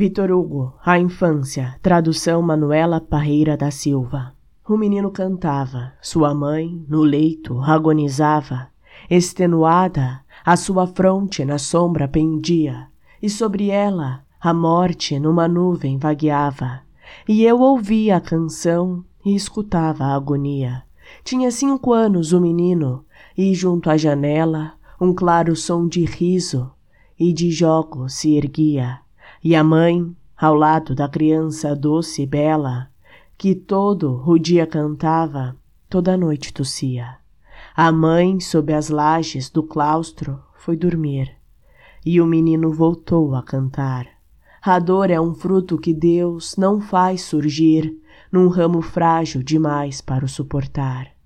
Vitor Hugo, A Infância, tradução Manuela Parreira da Silva. O menino cantava, sua mãe, no leito, agonizava. Extenuada, a sua fronte na sombra pendia, e sobre ela a morte numa nuvem vagueava. E eu ouvia a canção e escutava a agonia. Tinha cinco anos o menino, e junto à janela um claro som de riso e de jogos se erguia e a mãe, ao lado da criança doce e bela, que todo o dia cantava, toda noite tossia. A mãe, sob as lajes do claustro, foi dormir, e o menino voltou a cantar. A dor é um fruto que Deus não faz surgir num ramo frágil demais para o suportar.